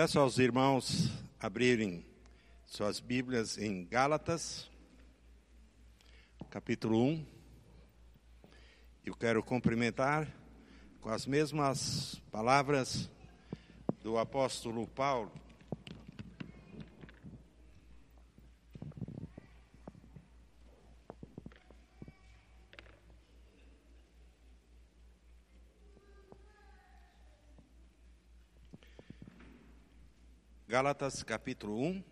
Peço aos irmãos abrirem suas Bíblias em Gálatas, capítulo 1. Eu quero cumprimentar com as mesmas palavras do apóstolo Paulo. Gálatas capítulo 1.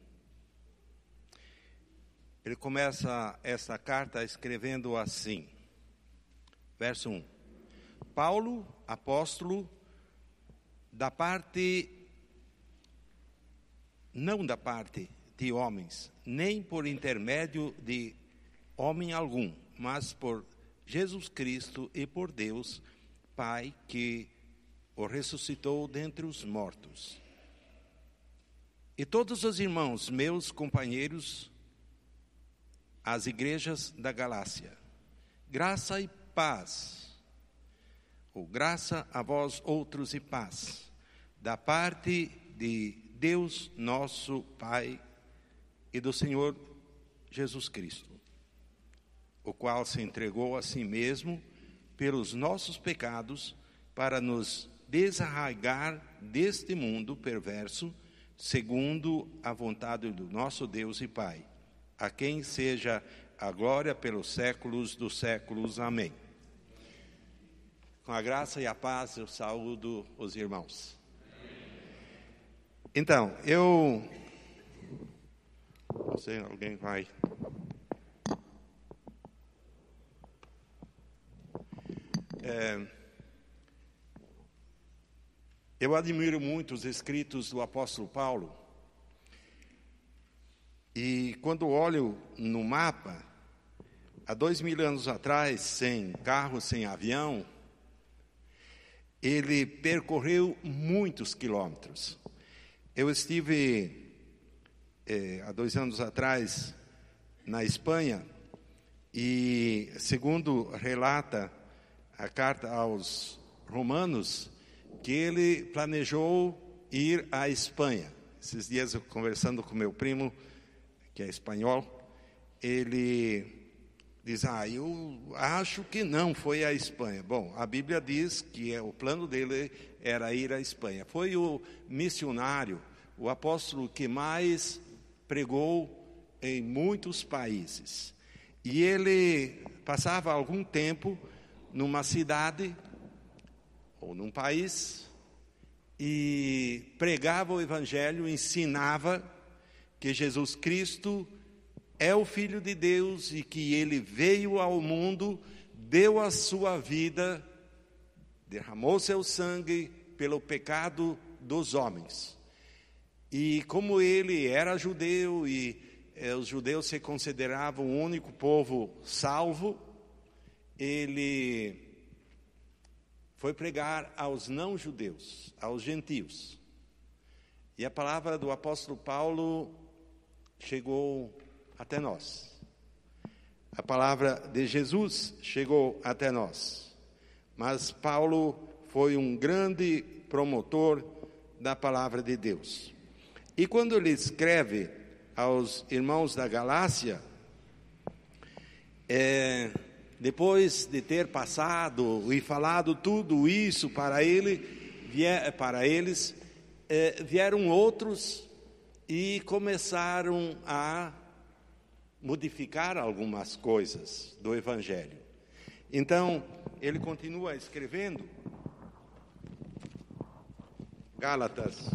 Ele começa essa carta escrevendo assim, verso 1. Paulo, apóstolo, da parte, não da parte de homens, nem por intermédio de homem algum, mas por Jesus Cristo e por Deus, Pai, que o ressuscitou dentre os mortos e todos os irmãos, meus companheiros, as igrejas da Galácia, graça e paz, ou graça a vós outros e paz, da parte de Deus nosso Pai e do Senhor Jesus Cristo, o qual se entregou a si mesmo pelos nossos pecados para nos desarraigar deste mundo perverso segundo a vontade do nosso Deus e Pai, a quem seja a glória pelos séculos dos séculos. Amém. Com a graça e a paz eu saúdo os irmãos. Então, eu. Não sei, alguém vai. É, eu admiro muito os escritos do apóstolo Paulo. E quando olho no mapa, há dois mil anos atrás, sem carro, sem avião, ele percorreu muitos quilômetros. Eu estive é, há dois anos atrás na Espanha e, segundo relata a carta aos Romanos, que ele planejou ir à Espanha. Esses dias eu conversando com meu primo, que é espanhol, ele diz: "Ah, eu acho que não foi à Espanha". Bom, a Bíblia diz que é, o plano dele era ir à Espanha. Foi o missionário, o apóstolo que mais pregou em muitos países. E ele passava algum tempo numa cidade ou num país e pregava o Evangelho, ensinava que Jesus Cristo é o Filho de Deus e que ele veio ao mundo, deu a sua vida, derramou seu sangue pelo pecado dos homens. E como ele era judeu e eh, os judeus se consideravam o único povo salvo, ele foi pregar aos não-judeus, aos gentios. E a palavra do apóstolo Paulo chegou até nós. A palavra de Jesus chegou até nós. Mas Paulo foi um grande promotor da palavra de Deus. E quando ele escreve aos irmãos da Galácia, é, depois de ter passado e falado tudo isso para ele, para eles, eh, vieram outros e começaram a modificar algumas coisas do Evangelho. Então, ele continua escrevendo, Gálatas,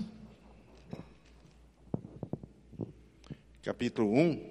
capítulo 1.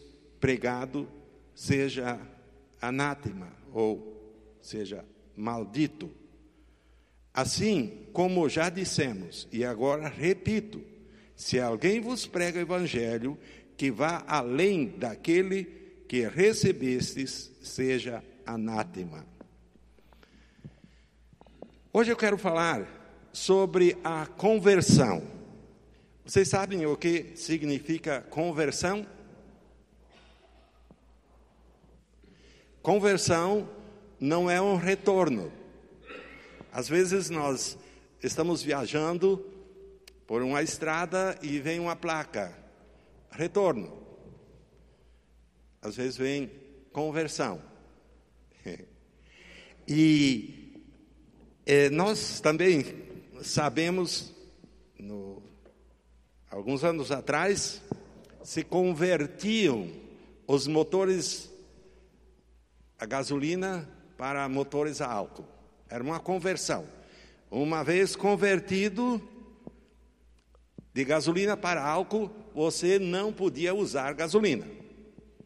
pregado seja anátema ou seja maldito. Assim como já dissemos, e agora repito: se alguém vos prega o evangelho que vá além daquele que recebestes, seja anátema. Hoje eu quero falar sobre a conversão. Vocês sabem o que significa conversão? Conversão não é um retorno. Às vezes nós estamos viajando por uma estrada e vem uma placa, retorno. Às vezes vem conversão. E eh, nós também sabemos, no, alguns anos atrás, se convertiam os motores a gasolina para motores a álcool. Era uma conversão. Uma vez convertido de gasolina para álcool, você não podia usar gasolina.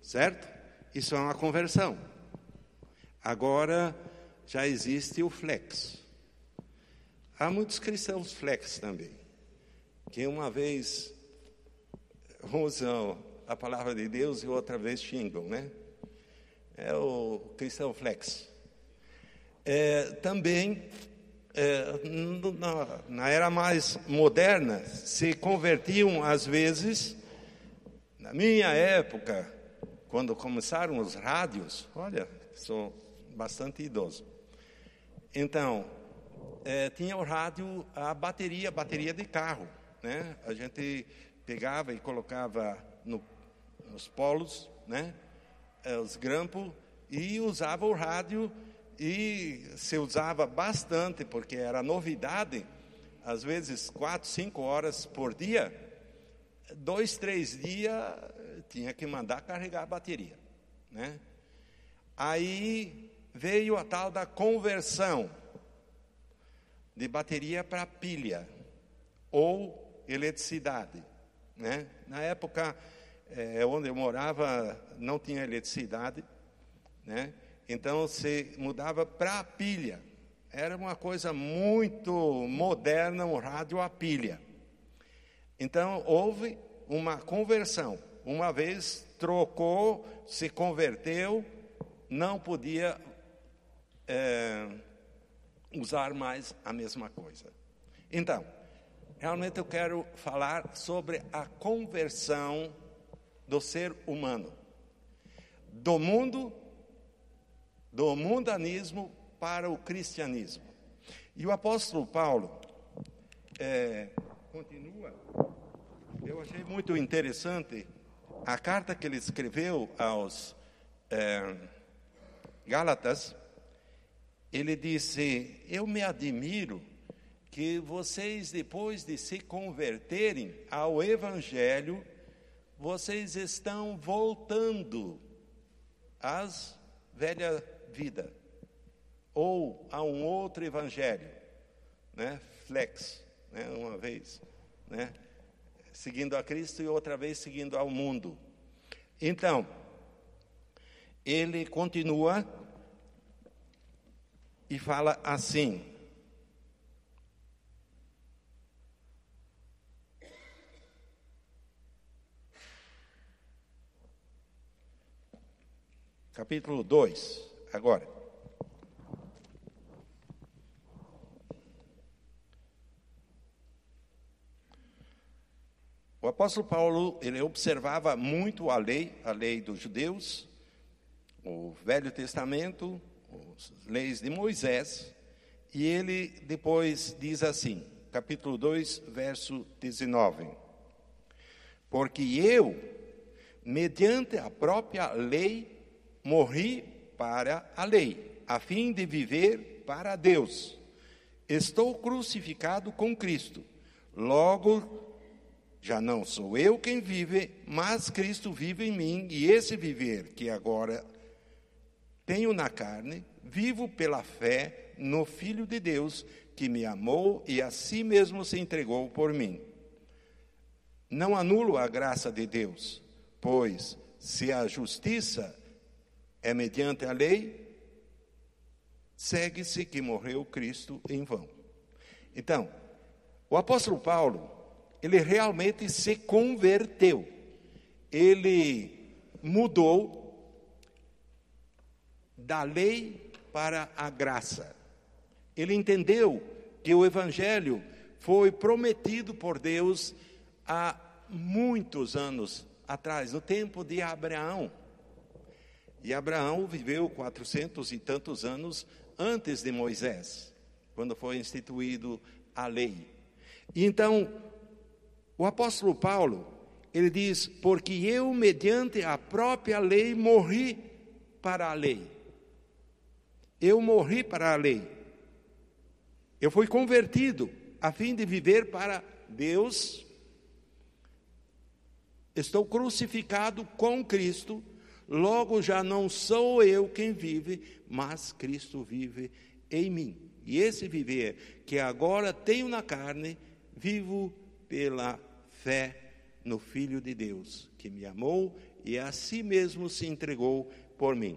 Certo? Isso é uma conversão. Agora já existe o flex. Há muitos cristãos flex também, que uma vez usam a palavra de Deus e outra vez xingam, né? É o cristão flex. É, também, é, na, na, era mais moderna, se convertiam às vezes, na minha época, quando começaram os rádios, olha, sou bastante idoso. Então, é, tinha o rádio, a bateria, bateria de carro, né? A gente pegava e colocava no, nos polos, né? Os grampos e usava o rádio e se usava bastante porque era novidade, às vezes quatro, cinco horas por dia, dois, três dias tinha que mandar carregar a bateria, né? Aí veio a tal da conversão de bateria para pilha ou eletricidade, né? Na época é, onde eu morava não tinha eletricidade, né? Então se mudava para a pilha. Era uma coisa muito moderna, um rádio a pilha. Então houve uma conversão. Uma vez trocou, se converteu, não podia é, usar mais a mesma coisa. Então, realmente eu quero falar sobre a conversão do ser humano, do mundo, do mundanismo para o cristianismo. E o apóstolo Paulo é, continua. Eu achei muito interessante a carta que ele escreveu aos é, Gálatas. Ele disse: Eu me admiro que vocês, depois de se converterem ao Evangelho, vocês estão voltando às velha vida ou a um outro evangelho, né? Flex, né? Uma vez, né? Seguindo a Cristo e outra vez seguindo ao mundo. Então, ele continua e fala assim: capítulo 2, agora. O apóstolo Paulo, ele observava muito a lei, a lei dos judeus, o Velho Testamento, as leis de Moisés, e ele depois diz assim, capítulo 2, verso 19: Porque eu, mediante a própria lei, morri para a lei, a fim de viver para Deus. Estou crucificado com Cristo. Logo, já não sou eu quem vive, mas Cristo vive em mim, e esse viver que agora tenho na carne, vivo pela fé no Filho de Deus, que me amou e a si mesmo se entregou por mim. Não anulo a graça de Deus, pois se a justiça é mediante a lei, segue-se que morreu Cristo em vão. Então, o apóstolo Paulo, ele realmente se converteu. Ele mudou da lei para a graça. Ele entendeu que o evangelho foi prometido por Deus há muitos anos atrás, no tempo de Abraão. E Abraão viveu quatrocentos e tantos anos antes de Moisés, quando foi instituído a lei. E então, o apóstolo Paulo, ele diz: Porque eu, mediante a própria lei, morri para a lei. Eu morri para a lei. Eu fui convertido a fim de viver para Deus. Estou crucificado com Cristo Logo já não sou eu quem vive, mas Cristo vive em mim. E esse viver que agora tenho na carne, vivo pela fé no Filho de Deus, que me amou e a si mesmo se entregou por mim.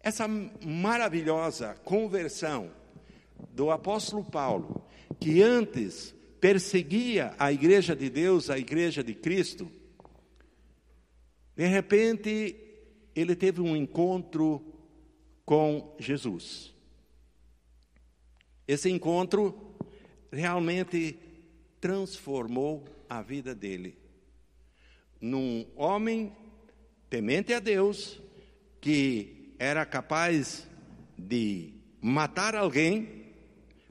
Essa maravilhosa conversão do apóstolo Paulo, que antes perseguia a igreja de Deus, a igreja de Cristo, de repente, ele teve um encontro com Jesus. Esse encontro realmente transformou a vida dele num homem temente a Deus, que era capaz de matar alguém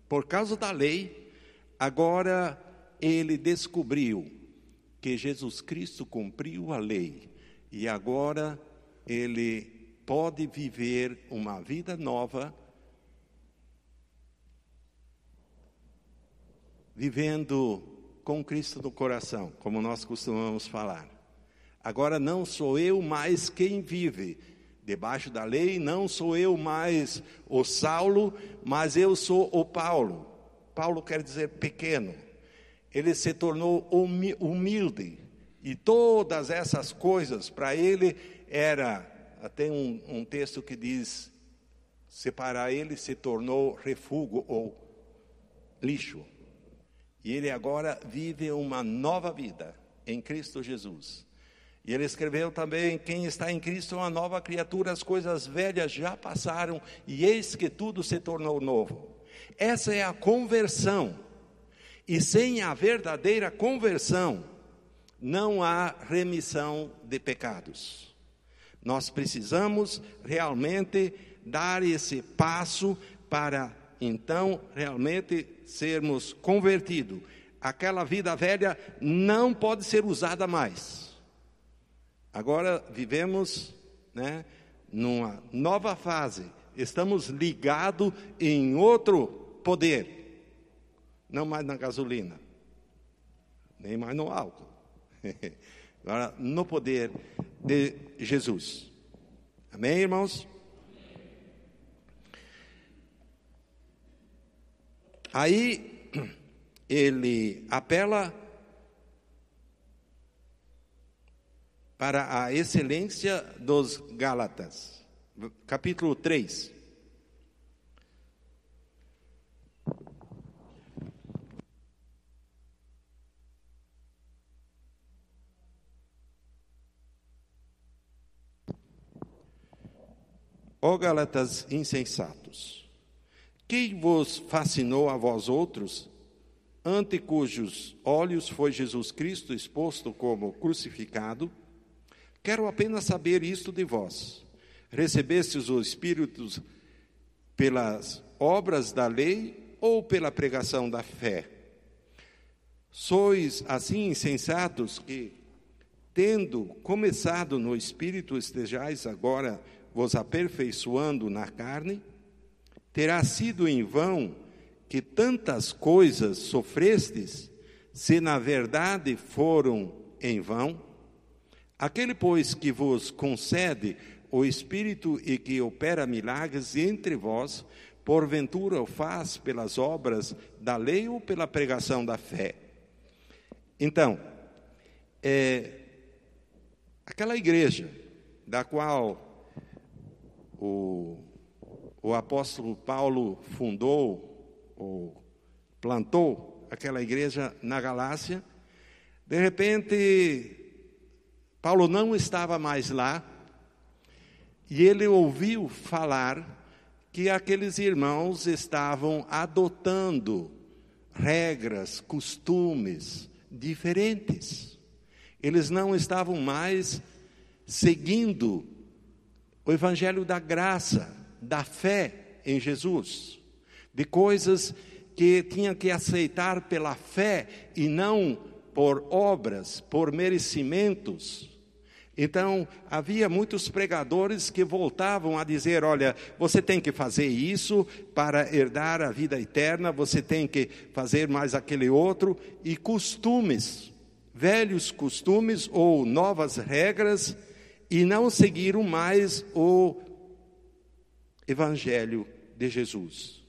por causa da lei, agora ele descobriu que Jesus Cristo cumpriu a lei e agora ele pode viver uma vida nova, vivendo com Cristo no coração, como nós costumamos falar. Agora não sou eu mais quem vive debaixo da lei, não sou eu mais o Saulo, mas eu sou o Paulo. Paulo quer dizer pequeno. Ele se tornou humilde, e todas essas coisas, para ele, era. Tem um, um texto que diz: separar ele se tornou refúgio ou lixo. E ele agora vive uma nova vida em Cristo Jesus. E ele escreveu também: Quem está em Cristo é uma nova criatura, as coisas velhas já passaram e eis que tudo se tornou novo. Essa é a conversão. E sem a verdadeira conversão, não há remissão de pecados. Nós precisamos realmente dar esse passo para então realmente sermos convertidos. Aquela vida velha não pode ser usada mais. Agora vivemos, né, numa nova fase. Estamos ligados em outro poder, não mais na gasolina, nem mais no álcool Agora, no poder de Jesus. Amém, irmãos? Aí ele apela para a excelência dos Gálatas. Capítulo 3. Ó Gálatas insensatos, quem vos fascinou a vós outros, ante cujos olhos foi Jesus Cristo exposto como crucificado? Quero apenas saber isto de vós. Recebestes o Espírito pelas obras da lei ou pela pregação da fé? Sois assim insensatos que, tendo começado no Espírito, estejais agora vos aperfeiçoando na carne? Terá sido em vão que tantas coisas sofrestes, se na verdade foram em vão? Aquele, pois, que vos concede o Espírito e que opera milagres entre vós, porventura o faz pelas obras da lei ou pela pregação da fé? Então, é, aquela igreja da qual o, o apóstolo Paulo fundou ou plantou aquela igreja na Galácia. De repente, Paulo não estava mais lá e ele ouviu falar que aqueles irmãos estavam adotando regras, costumes diferentes. Eles não estavam mais seguindo o evangelho da graça, da fé em Jesus, de coisas que tinham que aceitar pela fé e não por obras, por merecimentos. Então, havia muitos pregadores que voltavam a dizer: olha, você tem que fazer isso para herdar a vida eterna, você tem que fazer mais aquele outro, e costumes, velhos costumes ou novas regras, e não seguiram mais o Evangelho de Jesus.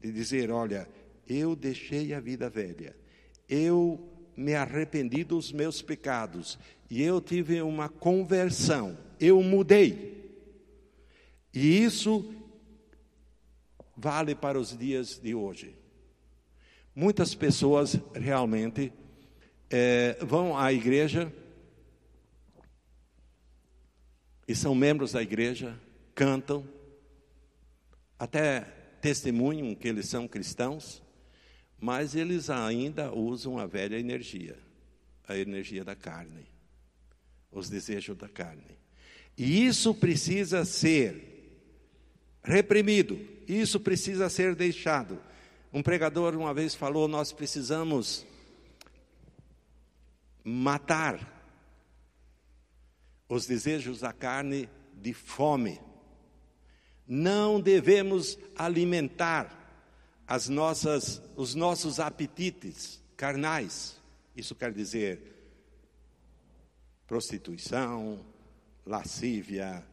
De dizer: olha, eu deixei a vida velha, eu me arrependi dos meus pecados e eu tive uma conversão, eu mudei. E isso vale para os dias de hoje. Muitas pessoas realmente é, vão à igreja e são membros da igreja, cantam, até testemunham que eles são cristãos, mas eles ainda usam a velha energia, a energia da carne, os desejos da carne. E isso precisa ser reprimido, isso precisa ser deixado. Um pregador uma vez falou: nós precisamos matar os desejos da carne de fome. Não devemos alimentar as nossas, os nossos apetites carnais. Isso quer dizer prostituição, lascívia,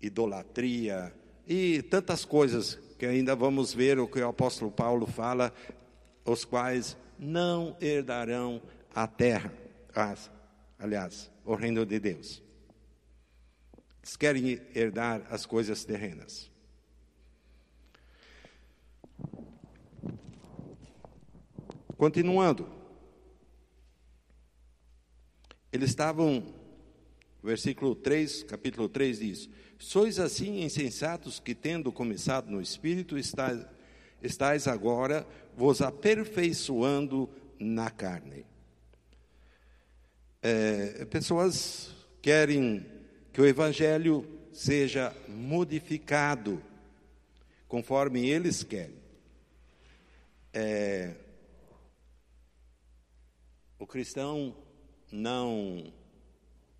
idolatria e tantas coisas que ainda vamos ver o que o apóstolo Paulo fala, os quais não herdarão a terra, aliás, o reino de Deus. Eles querem herdar as coisas terrenas. Continuando. Eles estavam, versículo 3, capítulo 3 diz: Sois assim insensatos que, tendo começado no espírito, estáis, estáis agora vos aperfeiçoando na carne. É, pessoas querem que o evangelho seja modificado conforme eles querem. É, o cristão não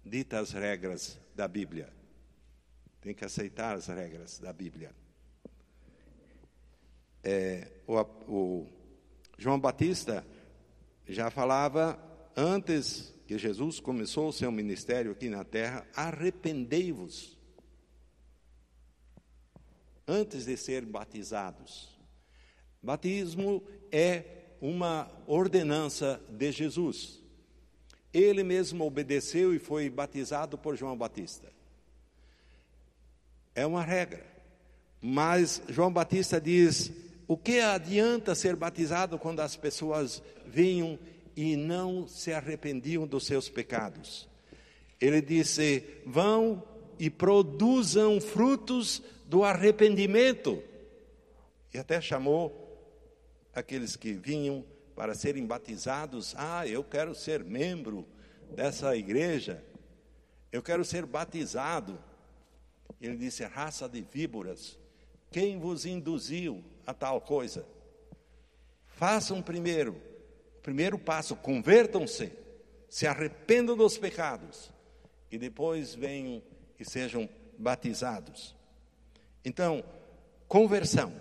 dita as regras da Bíblia, tem que aceitar as regras da Bíblia. É, o, o João Batista já falava antes que Jesus começou o seu ministério aqui na terra: arrependei-vos antes de ser batizados. Batismo é uma ordenança de Jesus. Ele mesmo obedeceu e foi batizado por João Batista. É uma regra. Mas João Batista diz: o que adianta ser batizado quando as pessoas vinham e não se arrependiam dos seus pecados? Ele disse: vão e produzam frutos do arrependimento. E até chamou aqueles que vinham para serem batizados. Ah, eu quero ser membro dessa igreja, eu quero ser batizado. Ele disse: raça de víboras, quem vos induziu a tal coisa? Façam primeiro, primeiro passo, convertam-se, se arrependam dos pecados e depois venham e sejam batizados. Então, conversão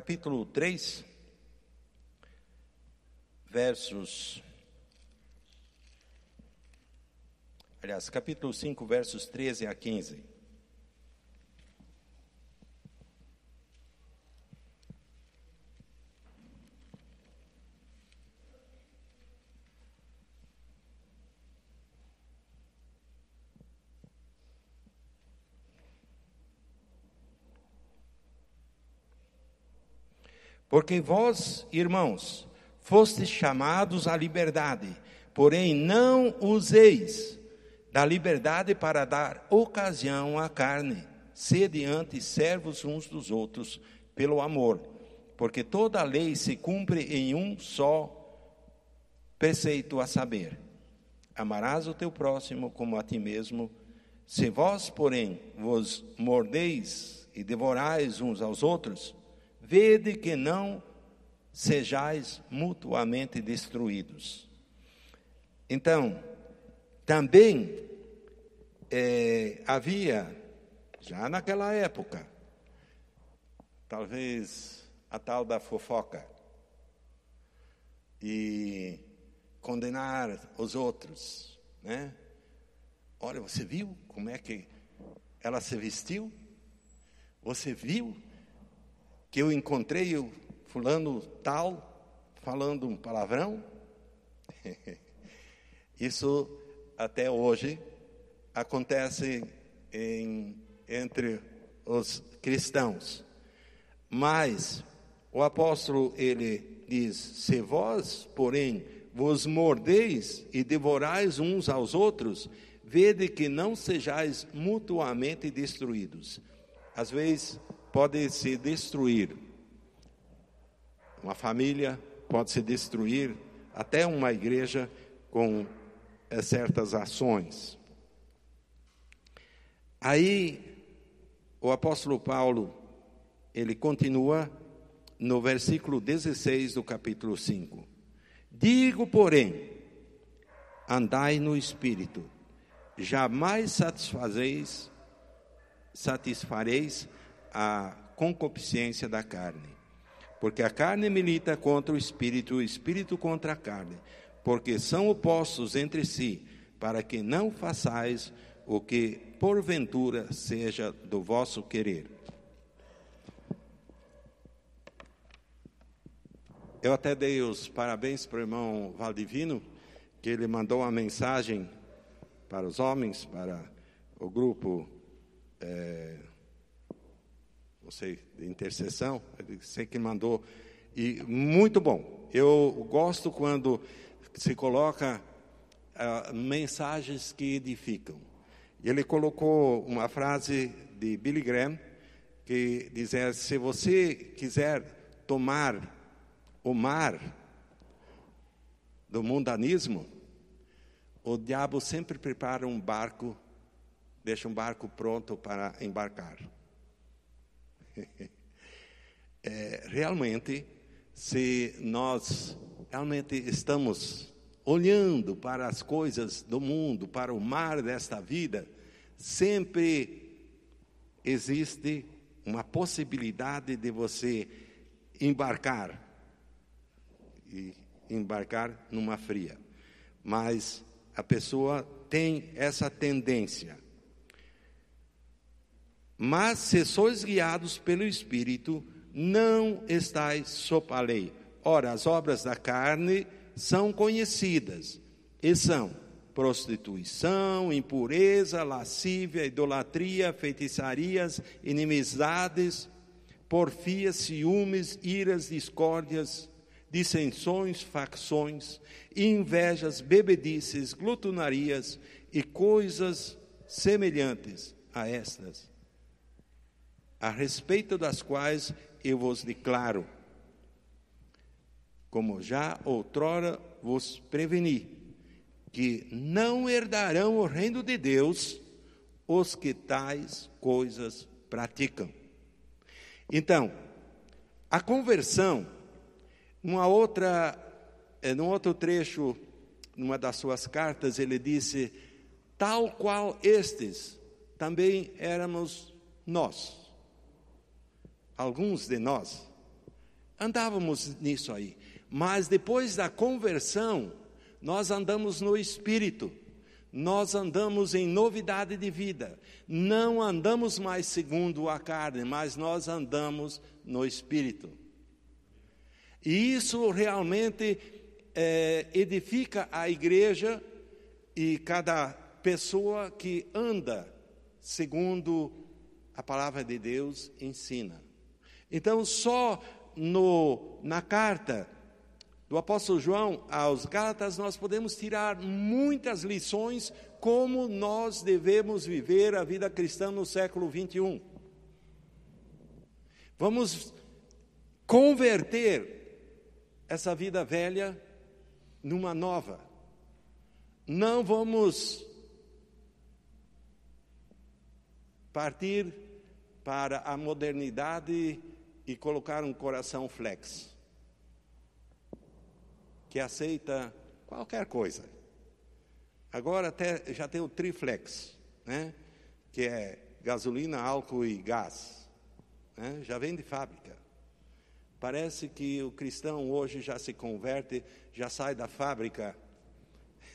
capítulo 3, versos. aliás, capítulo 5, versos 13 a 15. Porque vós, irmãos, fostes chamados à liberdade, porém não useis da liberdade para dar ocasião à carne, sede antes servos uns dos outros pelo amor, porque toda a lei se cumpre em um só preceito a saber: amarás o teu próximo como a ti mesmo. Se vós, porém, vos mordeis e devorais uns aos outros, vede que não sejais mutuamente destruídos. Então, também é, havia, já naquela época, talvez a tal da fofoca, e condenar os outros, né? Olha, você viu como é que ela se vestiu? Você viu que eu encontrei o fulano tal falando um palavrão? Isso até hoje acontece em, entre os cristãos. Mas o apóstolo ele diz: Se vós, porém, vos mordeis e devorais uns aos outros, vede que não sejais mutuamente destruídos. Às vezes pode se destruir. Uma família pode se destruir, até uma igreja com é, certas ações. Aí, o apóstolo Paulo, ele continua no versículo 16 do capítulo 5. Digo, porém, andai no espírito, jamais satisfazeis, satisfareis a concupiscência da carne. Porque a carne milita contra o espírito, o espírito contra a carne, porque são opostos entre si, para que não façais o que porventura seja do vosso querer. Eu até dei os parabéns para o irmão Valdivino, que ele mandou uma mensagem para os homens, para o grupo é, sei, de intercessão, sei que mandou, e muito bom. Eu gosto quando se coloca uh, mensagens que edificam. Ele colocou uma frase de Billy Graham que dizia: se você quiser tomar o mar do mundanismo, o diabo sempre prepara um barco, deixa um barco pronto para embarcar. É, realmente, se nós realmente estamos olhando para as coisas do mundo, para o mar desta vida, sempre existe uma possibilidade de você embarcar e embarcar numa fria. Mas a pessoa tem essa tendência mas se sois guiados pelo Espírito, não estáis sob a lei. Ora, as obras da carne são conhecidas e são prostituição, impureza, lascívia, idolatria, feitiçarias, inimizades, porfias, ciúmes, iras, discórdias, dissensões, facções, invejas, bebedices, glutonarias e coisas semelhantes a estas a respeito das quais eu vos declaro, como já outrora vos preveni, que não herdarão o reino de Deus os que tais coisas praticam. Então, a conversão, numa outra, eh, num outro trecho, numa das suas cartas, ele disse: tal qual estes também éramos nós alguns de nós, andávamos nisso aí. Mas depois da conversão, nós andamos no espírito. nós andamos em novidade de vida. Não andamos mais segundo a carne, mas nós andamos no Espírito. E isso realmente é, edifica a igreja e cada pessoa que anda segundo a palavra de Deus ensina. Então, só no, na carta do apóstolo João aos Gálatas, nós podemos tirar muitas lições como nós devemos viver a vida cristã no século 21. Vamos converter essa vida velha numa nova. Não vamos partir para a modernidade e colocar um coração flex que aceita qualquer coisa. Agora até já tem o triflex, né? que é gasolina, álcool e gás. Né? Já vem de fábrica. Parece que o cristão hoje já se converte, já sai da fábrica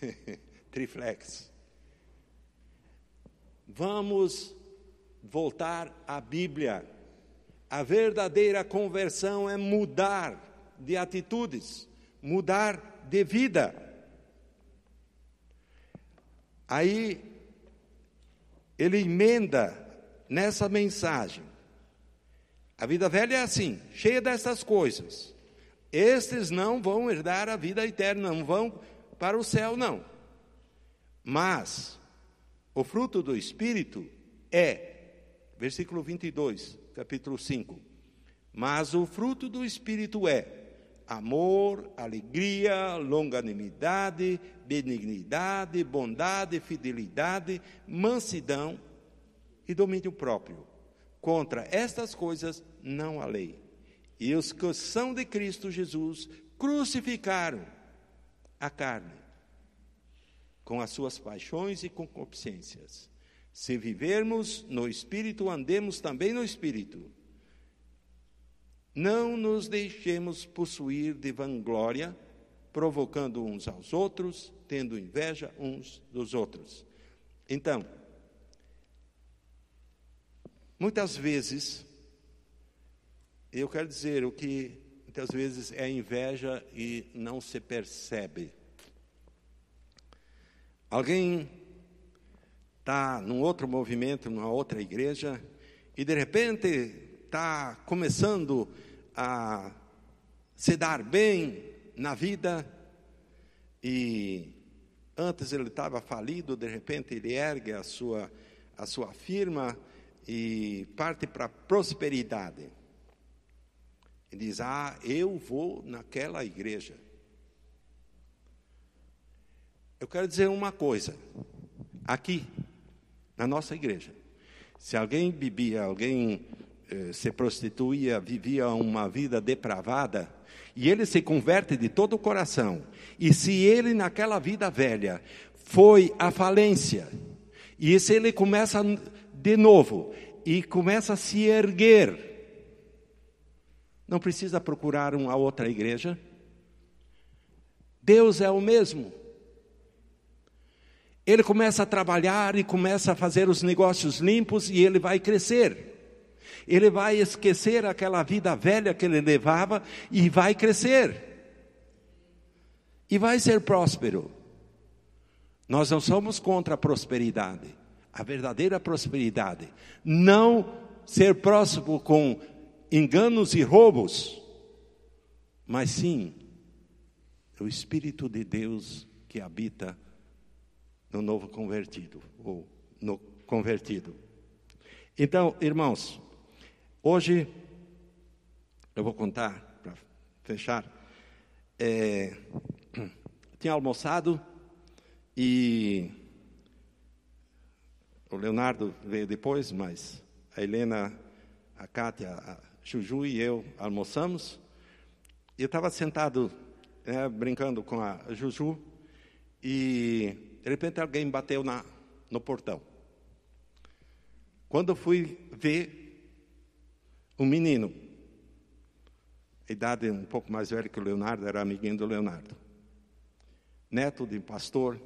triflex. Vamos voltar à Bíblia. A verdadeira conversão é mudar de atitudes mudar de vida. Aí ele emenda nessa mensagem. A vida velha é assim, cheia dessas coisas. Estes não vão herdar a vida eterna, não vão para o céu, não. Mas o fruto do Espírito é, versículo 22, capítulo 5. Mas o fruto do Espírito é amor, alegria, longanimidade, benignidade, bondade, fidelidade, mansidão e domínio próprio. Contra estas coisas não há lei. E os que são de Cristo Jesus crucificaram a carne com as suas paixões e concupiscências. Se vivermos no Espírito, andemos também no Espírito. Não nos deixemos possuir de vanglória, provocando uns aos outros, tendo inveja uns dos outros. Então, muitas vezes, eu quero dizer o que muitas vezes é inveja e não se percebe. Alguém está num outro movimento, numa outra igreja, e de repente está começando a se dar bem na vida e antes ele estava falido, de repente ele ergue a sua, a sua firma e parte para a prosperidade. E diz: Ah, eu vou naquela igreja. Eu quero dizer uma coisa, aqui, na nossa igreja, se alguém bebia, alguém eh, se prostituía, vivia uma vida depravada, e ele se converte de todo o coração, e se ele naquela vida velha foi à falência, e se ele começa de novo e começa a se erguer, não precisa procurar uma outra igreja. Deus é o mesmo. Ele começa a trabalhar e começa a fazer os negócios limpos e ele vai crescer. Ele vai esquecer aquela vida velha que ele levava e vai crescer. E vai ser próspero. Nós não somos contra a prosperidade. A verdadeira prosperidade. Não ser próspero com enganos e roubos, mas sim o Espírito de Deus que habita no novo convertido, ou no convertido. Então, irmãos, Hoje, eu vou contar, para fechar, é, tinha almoçado e o Leonardo veio depois, mas a Helena, a Kátia, a Juju e eu almoçamos. E eu estava sentado, né, brincando com a Juju, e de repente alguém bateu na, no portão. Quando eu fui ver, um menino, idade um pouco mais velho que o Leonardo, era amiguinho do Leonardo. Neto de pastor,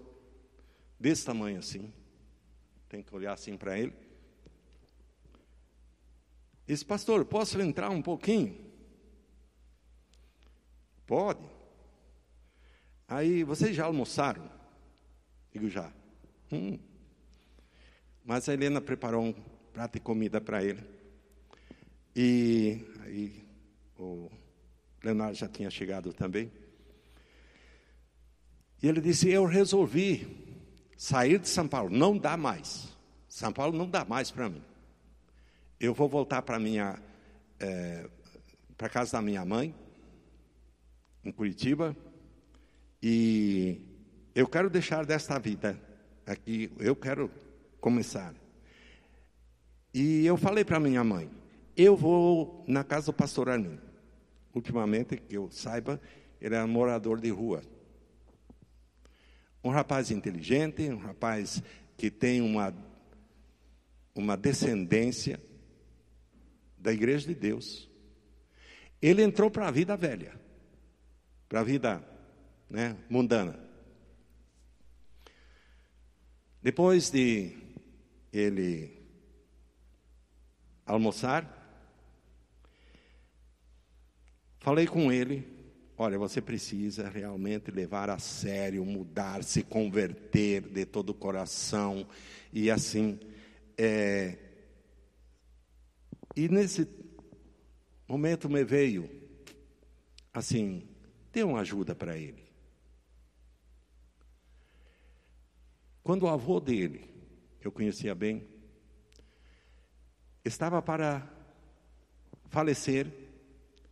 desse tamanho assim. Tem que olhar assim para ele. Disse, pastor, posso entrar um pouquinho? Pode. Aí, vocês já almoçaram? Digo, já. Hum. Mas a Helena preparou um prato de comida para ele. E aí o Leonardo já tinha chegado também. E ele disse: Eu resolvi sair de São Paulo, não dá mais. São Paulo não dá mais para mim. Eu vou voltar para minha é, para casa da minha mãe em Curitiba e eu quero deixar desta vida aqui. Eu quero começar. E eu falei para minha mãe: eu vou na casa do pastor Armin. Ultimamente, que eu saiba, ele é um morador de rua. Um rapaz inteligente, um rapaz que tem uma, uma descendência da igreja de Deus. Ele entrou para a vida velha, para a vida né, mundana. Depois de ele almoçar, falei com ele: olha, você precisa realmente levar a sério, mudar, se converter de todo o coração e assim. É... E nesse momento me veio assim, dê uma ajuda para ele. Quando o avô dele, eu conhecia bem, estava para falecer,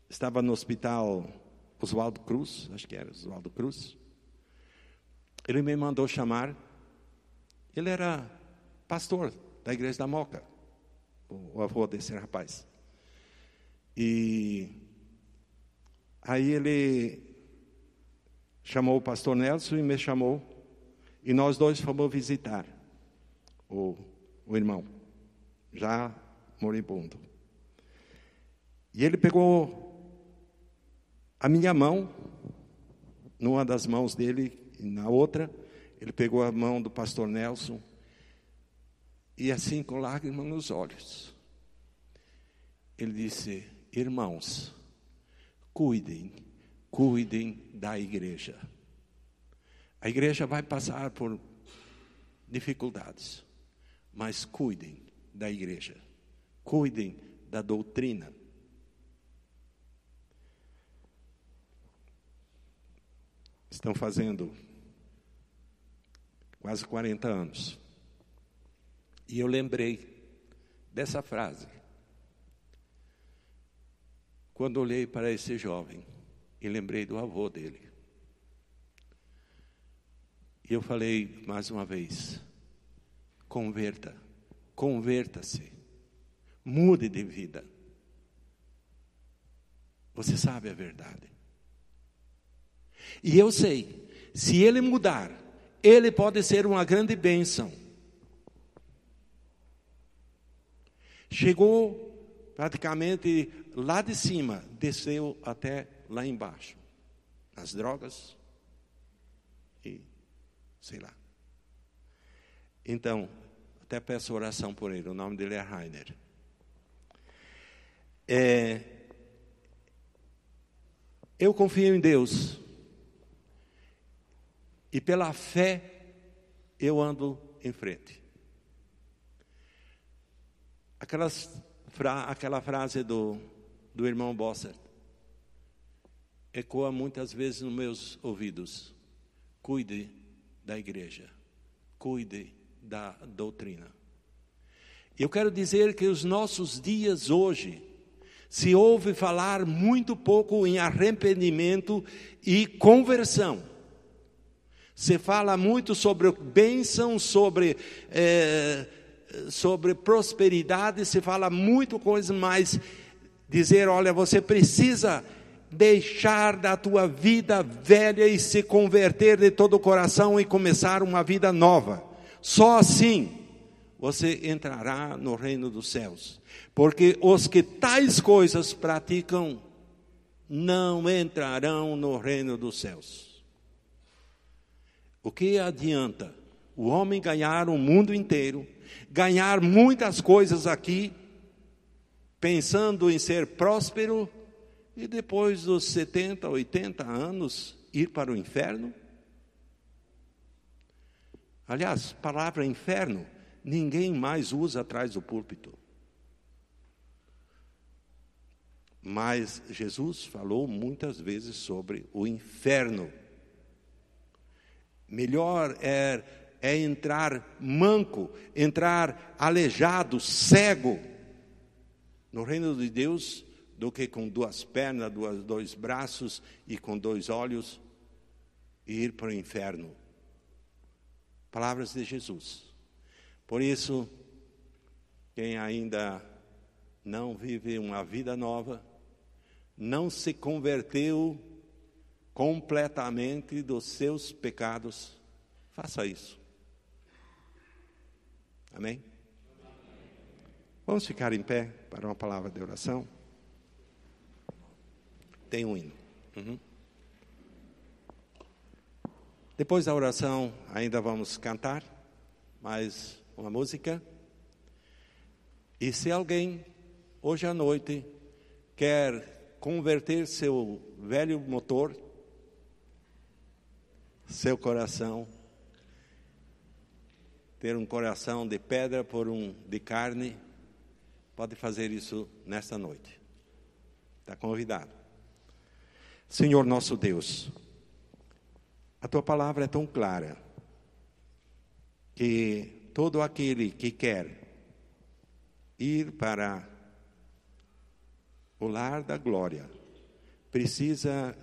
estava no hospital Oswaldo Cruz, acho que era Oswaldo Cruz. Ele me mandou chamar. Ele era pastor da igreja da Moca, o avô desse rapaz. E aí ele chamou o pastor Nelson e me chamou e nós dois fomos visitar o, o irmão, já moribundo. E ele pegou a minha mão, numa das mãos dele, e na outra, ele pegou a mão do pastor Nelson, e assim com lágrimas nos olhos, ele disse: Irmãos, cuidem, cuidem da igreja. A igreja vai passar por dificuldades, mas cuidem da igreja, cuidem da doutrina. Estão fazendo quase 40 anos. E eu lembrei dessa frase. Quando olhei para esse jovem e lembrei do avô dele. E eu falei mais uma vez: converta, converta-se, mude de vida. Você sabe a verdade. E eu sei, se ele mudar, ele pode ser uma grande bênção. Chegou praticamente lá de cima, desceu até lá embaixo. As drogas, sei lá. Então, até peço oração por ele, o nome dele é Rainer. É, eu confio em Deus, e pela fé eu ando em frente. Aquelas, aquela frase do, do irmão Bossert ecoa muitas vezes nos meus ouvidos. Cuide da igreja. Cuide da doutrina. Eu quero dizer que os nossos dias hoje se ouve falar muito pouco em arrependimento e conversão. Se fala muito sobre bênção, sobre, é, sobre prosperidade, se fala muito coisa, mas dizer, olha, você precisa deixar da tua vida velha e se converter de todo o coração e começar uma vida nova. Só assim você entrará no reino dos céus. Porque os que tais coisas praticam não entrarão no reino dos céus. O que adianta o homem ganhar o mundo inteiro, ganhar muitas coisas aqui, pensando em ser próspero, e depois dos 70, 80 anos ir para o inferno? Aliás, palavra inferno, ninguém mais usa atrás do púlpito. Mas Jesus falou muitas vezes sobre o inferno. Melhor é, é entrar manco, entrar aleijado, cego no reino de Deus, do que com duas pernas, duas, dois braços e com dois olhos e ir para o inferno. Palavras de Jesus. Por isso, quem ainda não vive uma vida nova, não se converteu completamente dos seus pecados, faça isso. Amém? Vamos ficar em pé para uma palavra de oração? Tem um hino. Uhum. Depois da oração, ainda vamos cantar mais uma música. E se alguém, hoje à noite, quer converter seu velho motor, seu coração, ter um coração de pedra por um de carne, pode fazer isso nesta noite. Está convidado. Senhor nosso Deus, a tua palavra é tão clara que todo aquele que quer ir para o lar da glória, precisa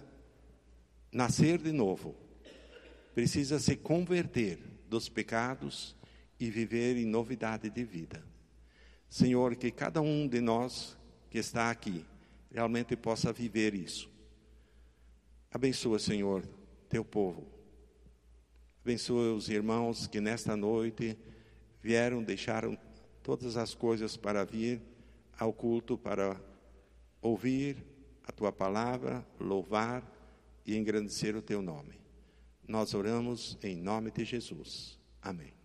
nascer de novo, precisa se converter dos pecados e viver em novidade de vida. Senhor, que cada um de nós que está aqui realmente possa viver isso. Abençoa, Senhor, teu povo. Abençoa os irmãos que nesta noite vieram, deixaram todas as coisas para vir ao culto, para ouvir a tua palavra, louvar e engrandecer o teu nome. Nós oramos em nome de Jesus. Amém.